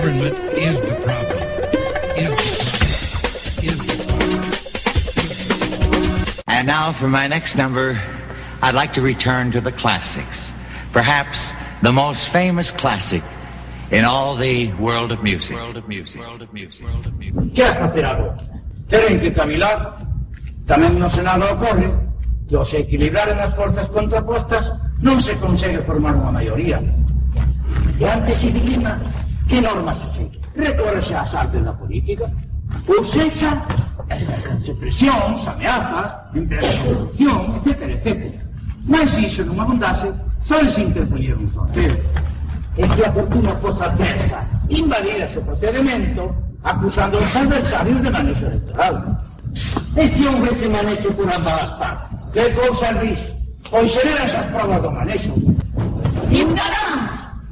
Government is the problem. Is the problem. Is the problem. And now for my next number, I'd like to return to the classics. Perhaps the most famous classic in all the world of music. World of music. World of music. World of music. Que has facer agora? Teren que cavilar. Tamén no Senado ocorre que ao se equilibraren as forzas contrapostas non se consegue formar unha maioría. E antes se dilima que normas se segue. Recórrese ás artes da política. Ou sexa, ejercense presións, ameazas, empresas de corrupción, etc, etc. Mas iso non abundase, só se interpoñer un sorteo. E se a fortuna fosa adversa, invalida o procedimento, acusando os adversarios de manexo electoral. E se houvese por ambas as partes? Que cousas dis? Pois serían esas provas do manexo. Ciudadanos,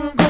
from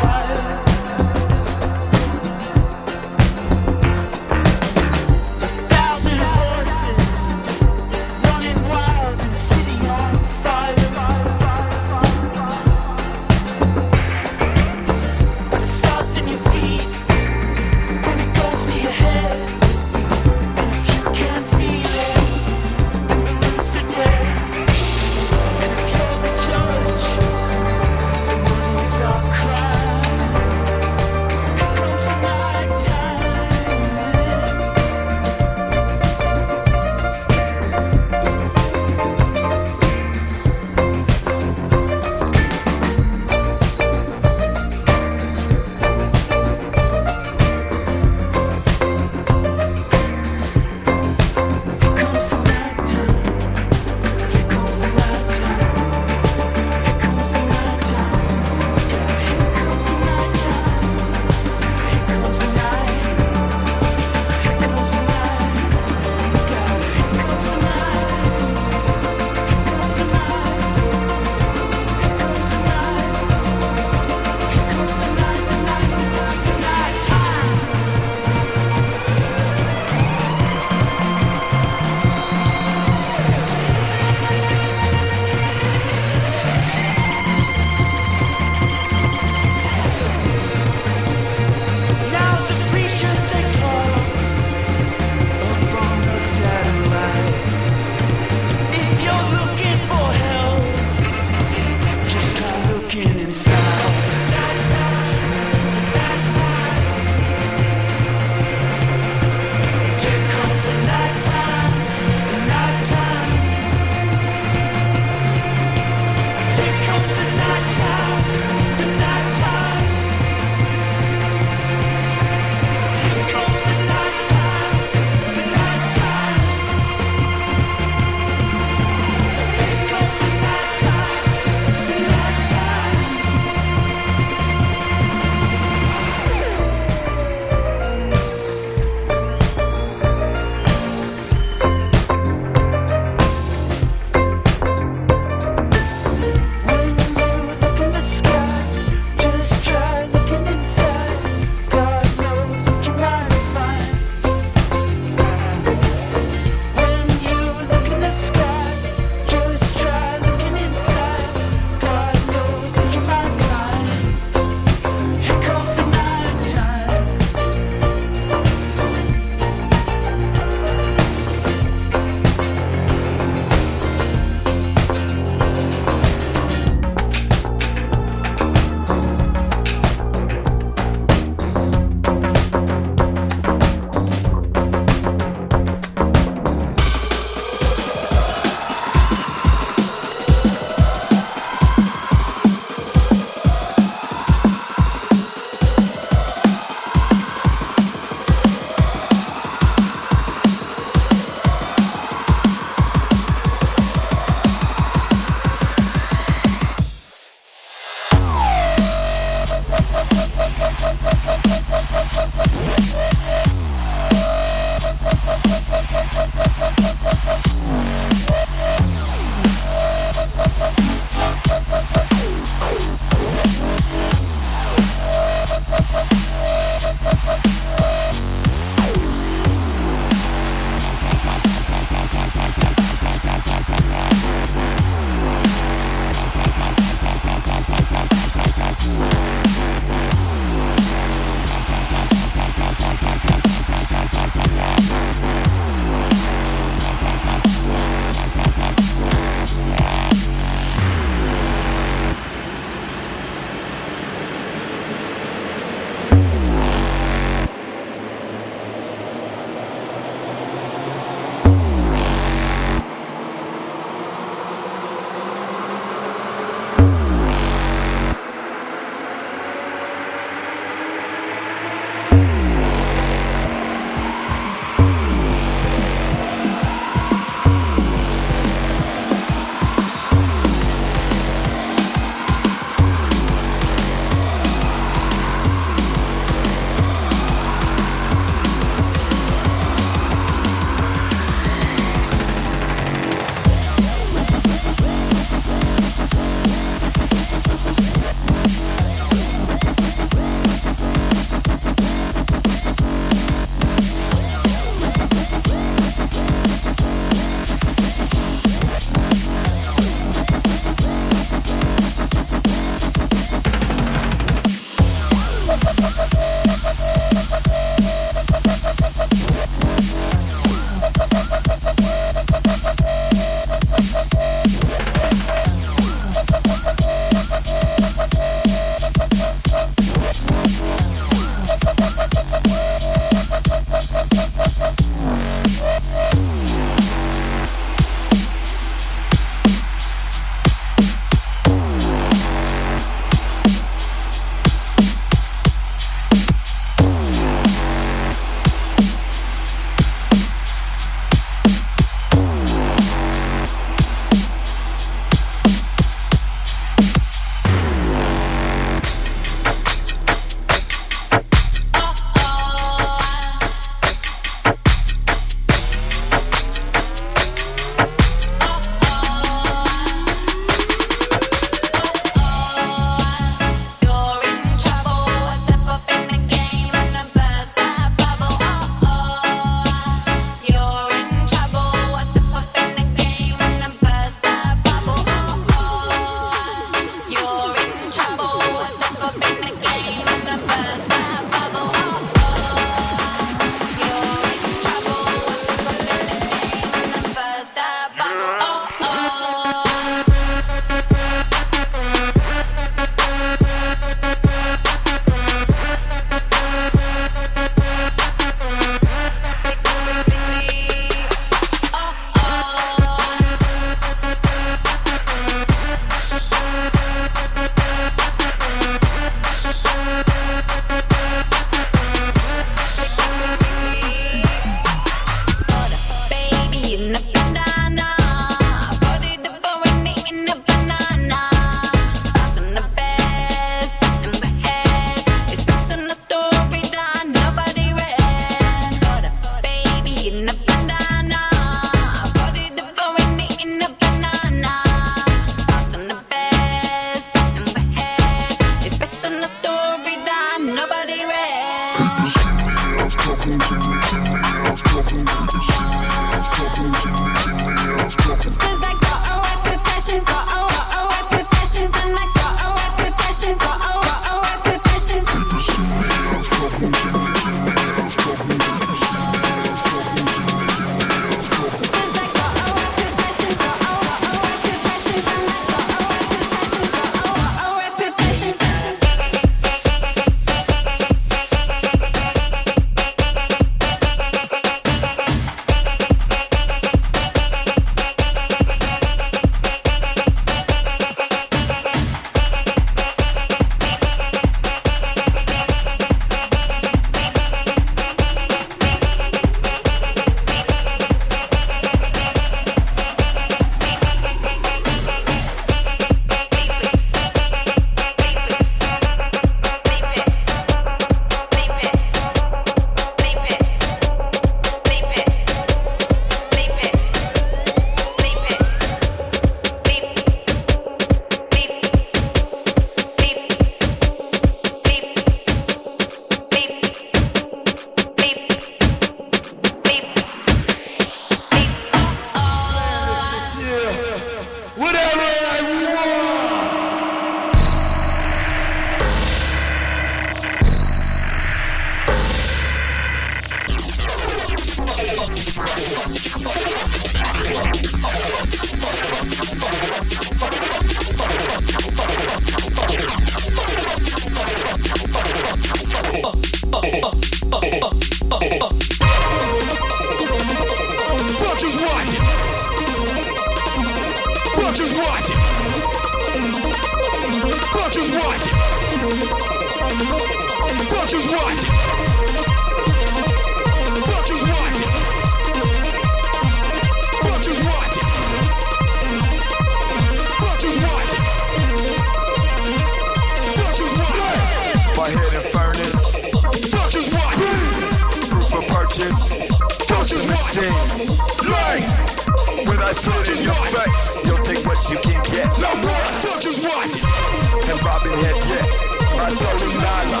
head, yeah. Matter in Nana,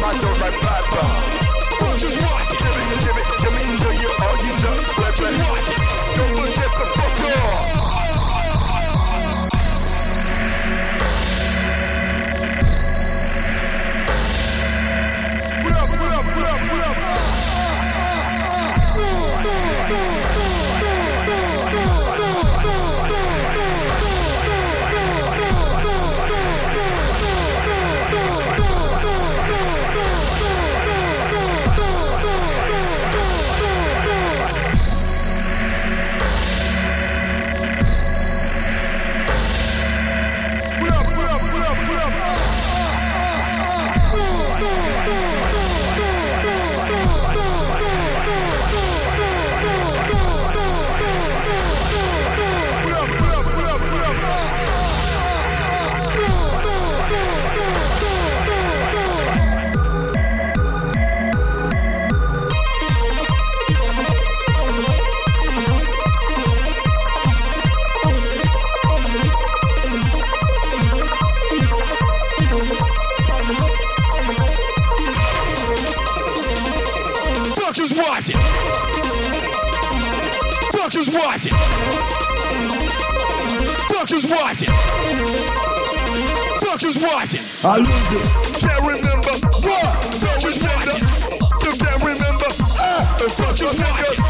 matter in Papa. Fuckers watching? Fuckers watching? Fuckers watching? I lose it. Can't remember what? Fuckers watching? Still can't remember. Ah, fuckers watching?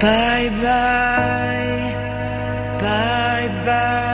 Bye bye, bye bye.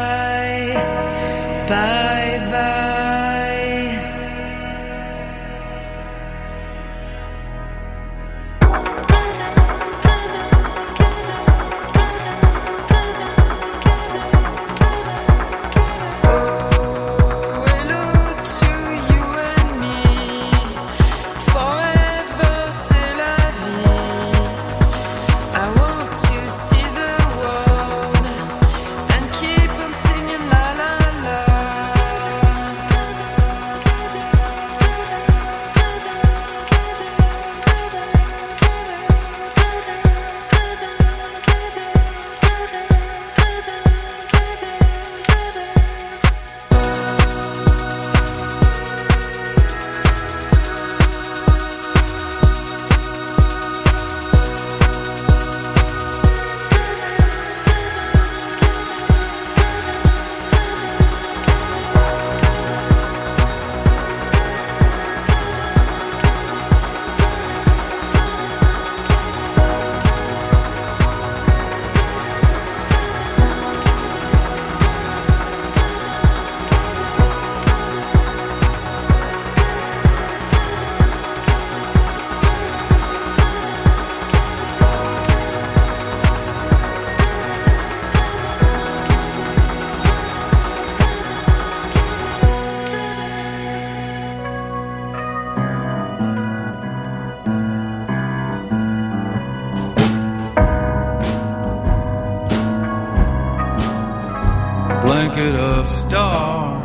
Star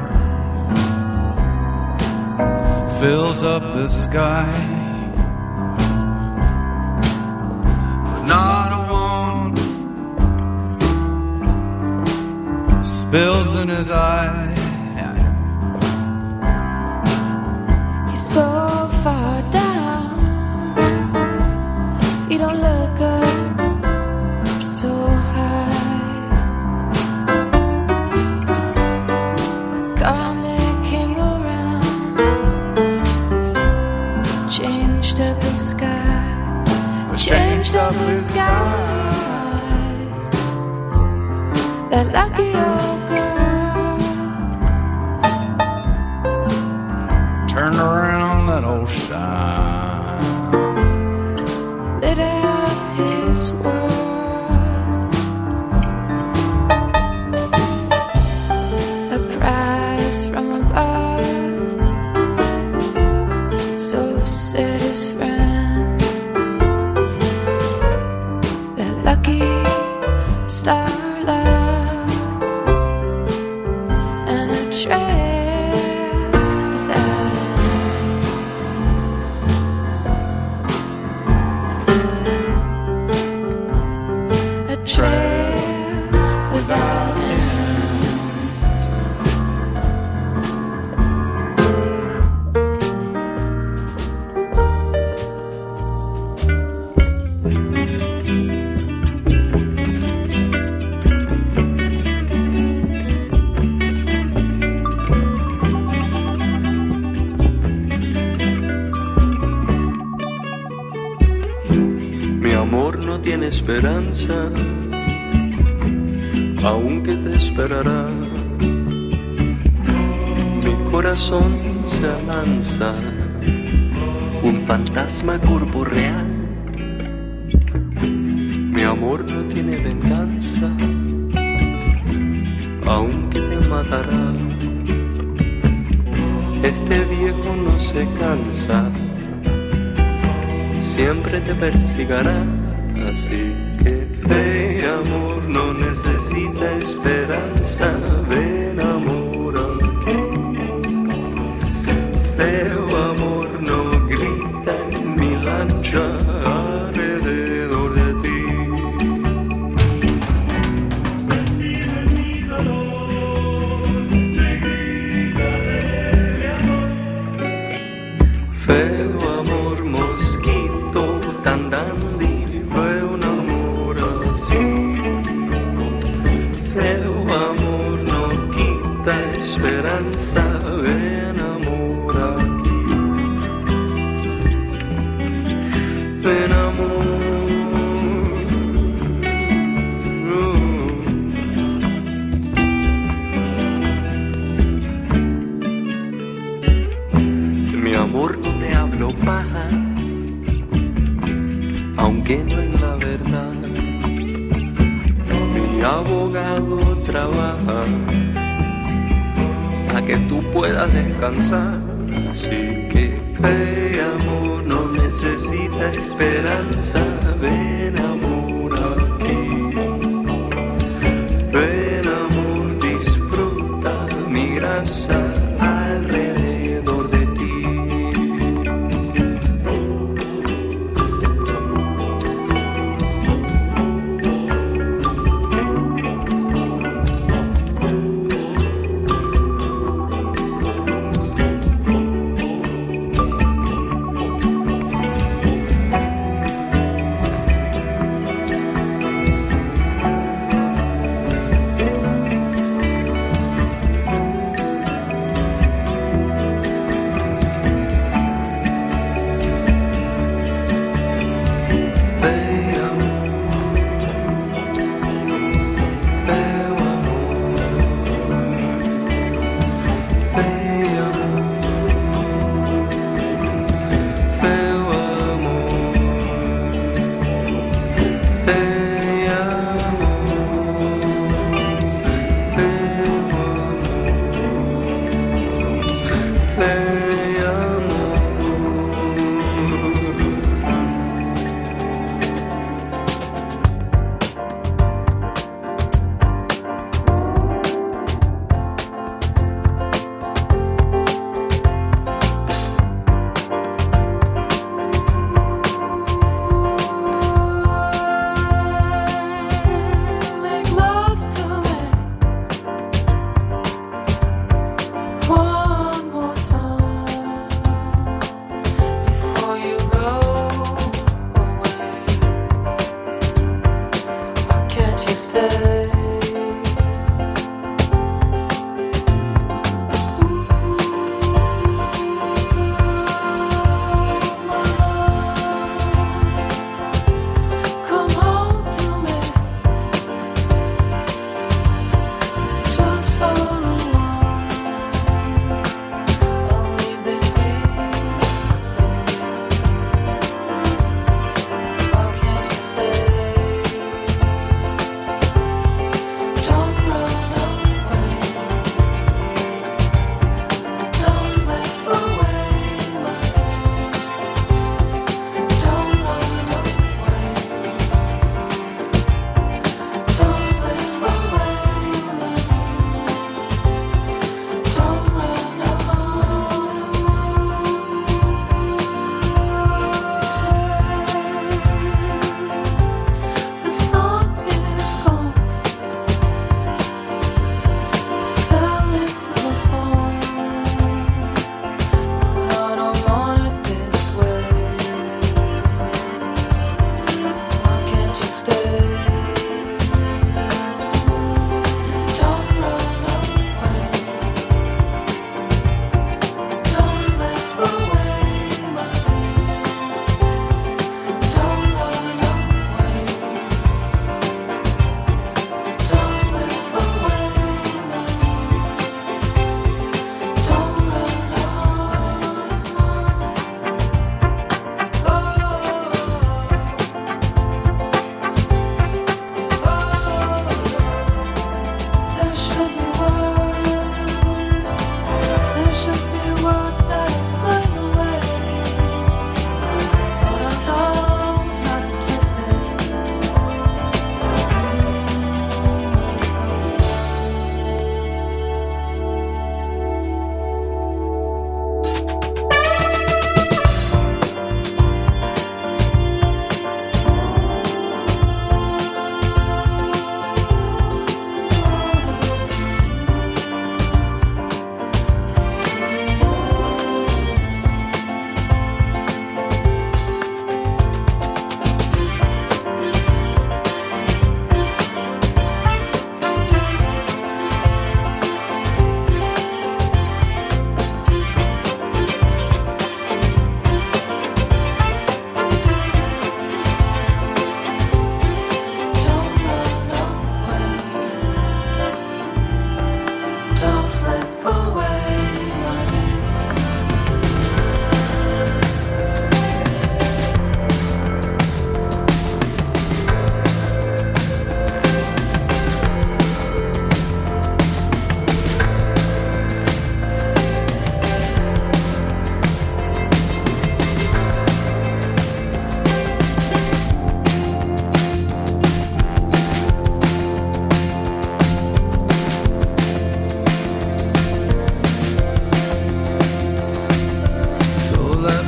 fills up the sky. But not a one spills in his eye. He's so far down. You don't look changed up the sky. That lucky old tiene esperanza, aunque te esperará. Mi corazón se lanza, un fantasma corporeal. Mi amor no tiene venganza, aunque te matará. Este viejo no se cansa siempre te persigará. Así que fe, amor, no necesita esperanza. Ven, amor, aquí. Abogado trabaja para que tú puedas descansar. Así que fe, amor, no necesita esperanza. Ven, amor,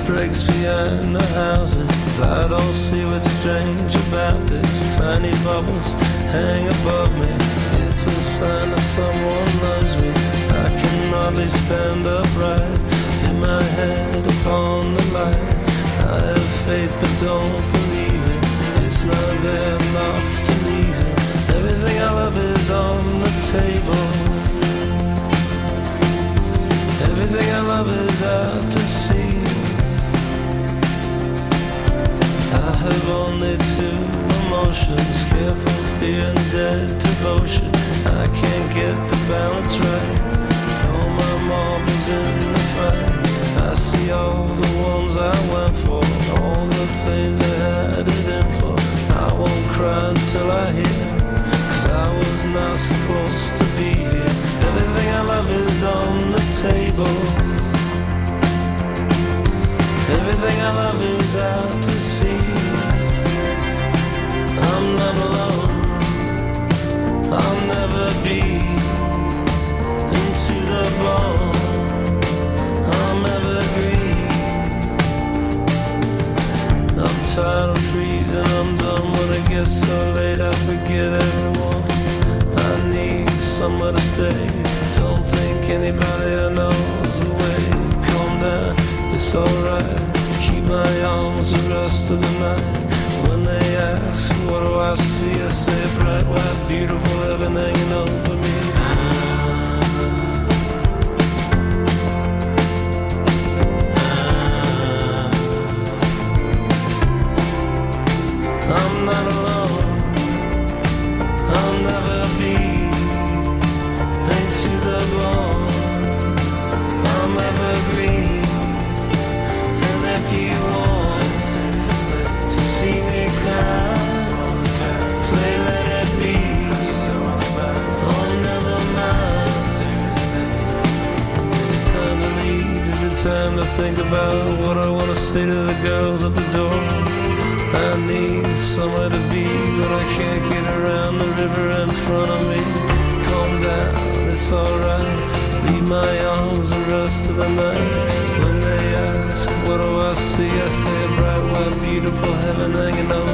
breaks behind the houses. I don't see what's strange about this. Tiny bubbles hang above me. It's a sign that someone loves me. I can hardly stand upright. In my head upon the light. I have faith but don't believe it. It's not there enough to leave it. Everything I love is on the table. Everything I love is out to sea. I have only two emotions careful fear and dead devotion. I can't get the balance right. Throw my marbles in the fight. I see all the ones I went for, all the things I had it in for. I won't cry until I hear, cause I was not supposed to be here. Everything I love is on the table. Everything I love is out to sea. I'm not alone. I'll never be into the bone. I'm evergreen. I'm tired of freezing. I'm done when it gets so late. I forget everyone. I need somewhere to stay. Don't think anybody I know's away. Calm down, it's alright. My arms the rest of the night. When they ask, what do I see? I say bright, white, beautiful heaven hanging over beautiful heaven hanging over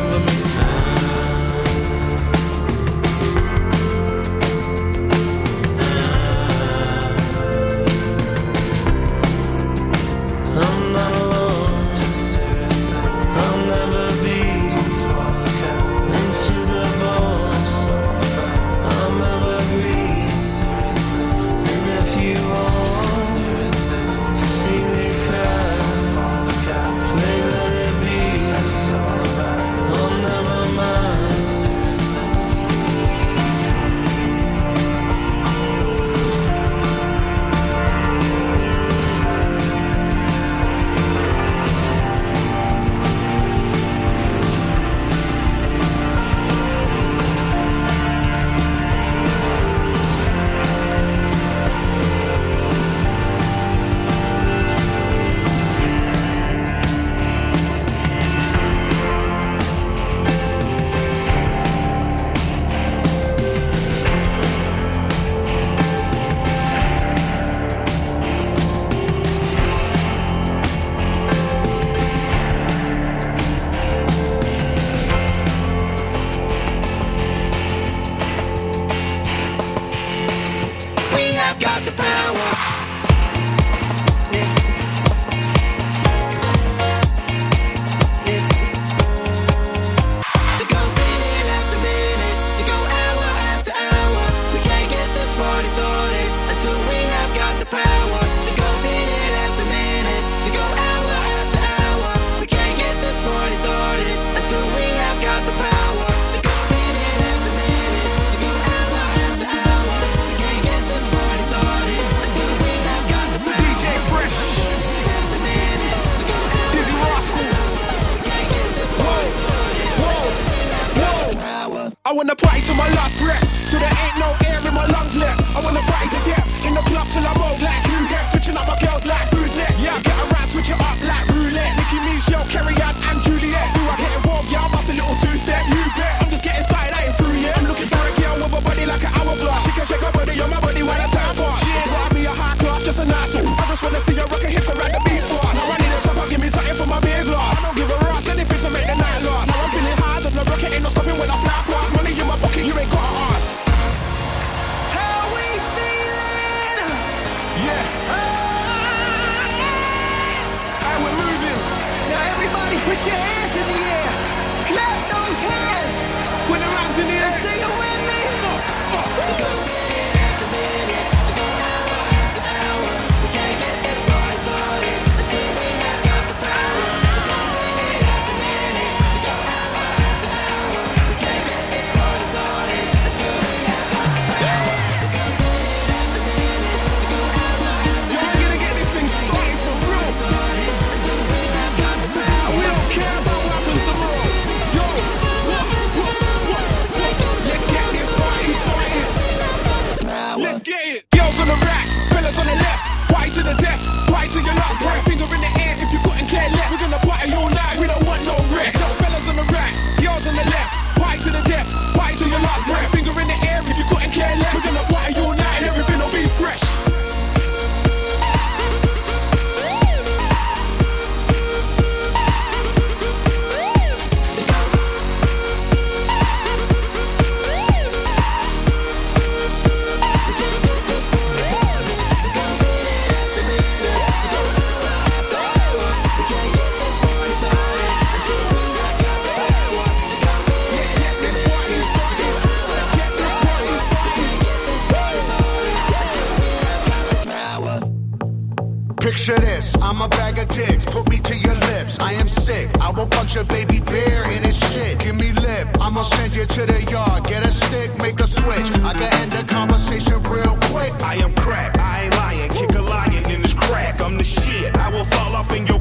your baby bear in his shit. Give me lip, I'ma send you to the yard. Get a stick, make a switch. I can end the conversation real quick. I am crack, I ain't lying. Kick a lion in his crack. I'm the shit. I will fall off in your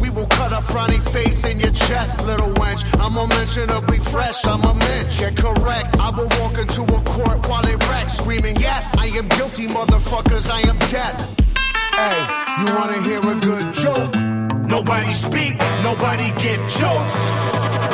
We will cut a frowny face in your chest, little wench. I'm unmentionably fresh, I'm a mensch. Get correct. I will walk into a court while it wreck, screaming, Yes, I am guilty, motherfuckers, I am death. Hey, you wanna hear a good joke? Nobody speak, nobody get choked.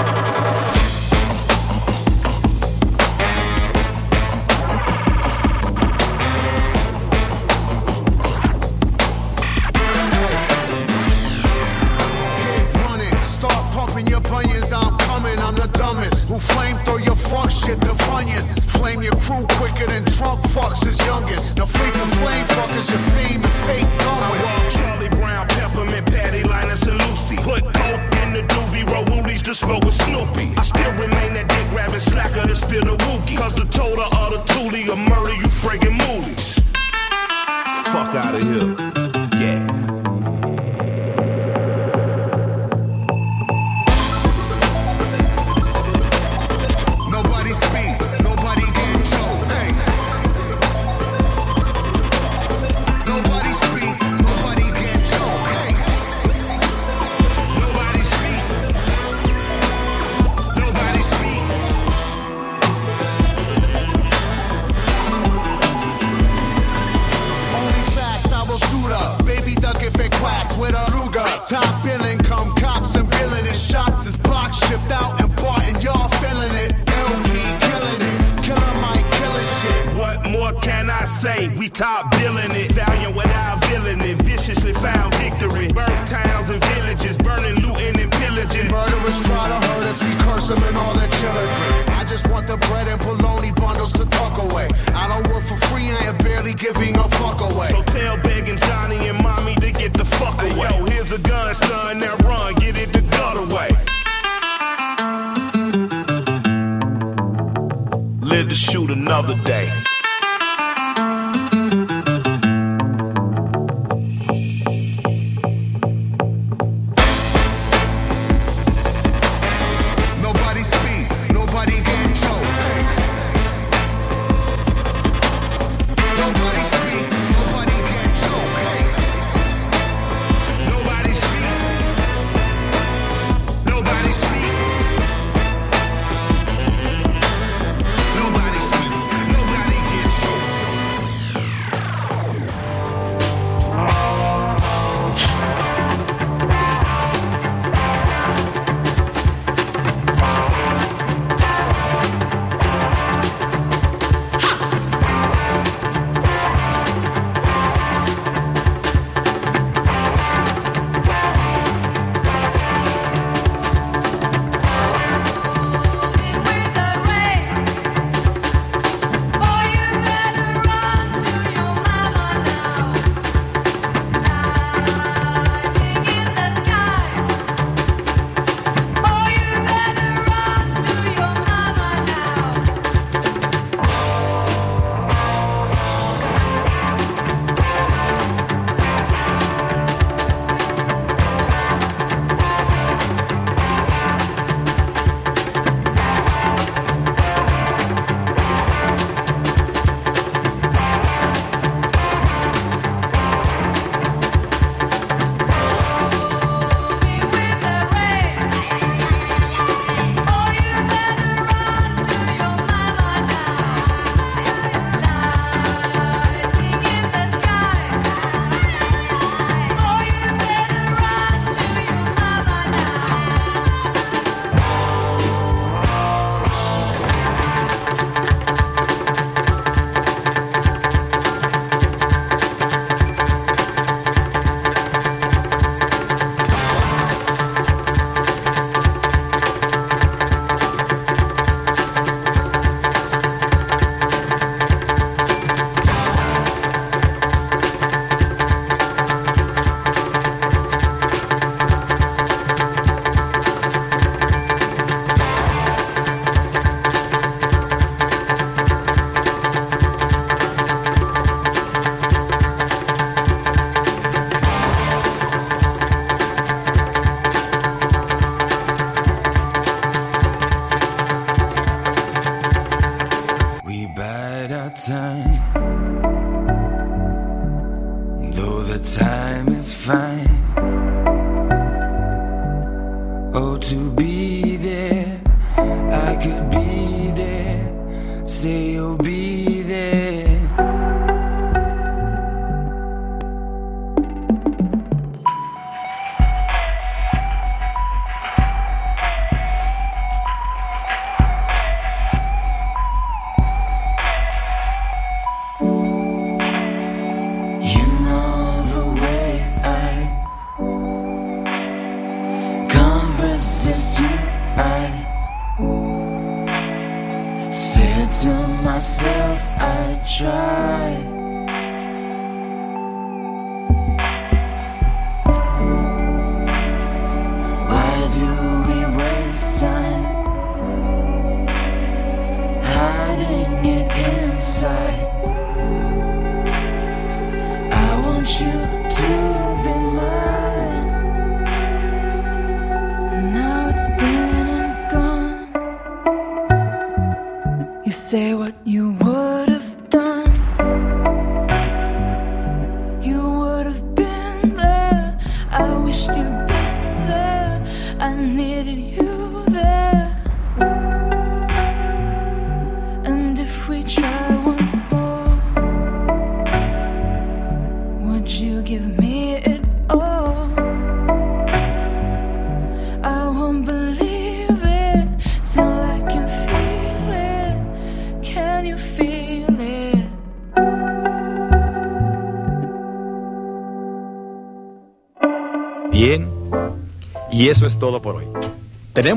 parents try to hurt us, we curse them and all their children. I just want the bread and bologna bundles to tuck away. I don't work for free, I am barely giving a fuck away. So tell Big and Johnny and Mommy to get the fuck away. Hey, yo, here's a gun, son, now run, get it the gutter away. Live to shoot another day.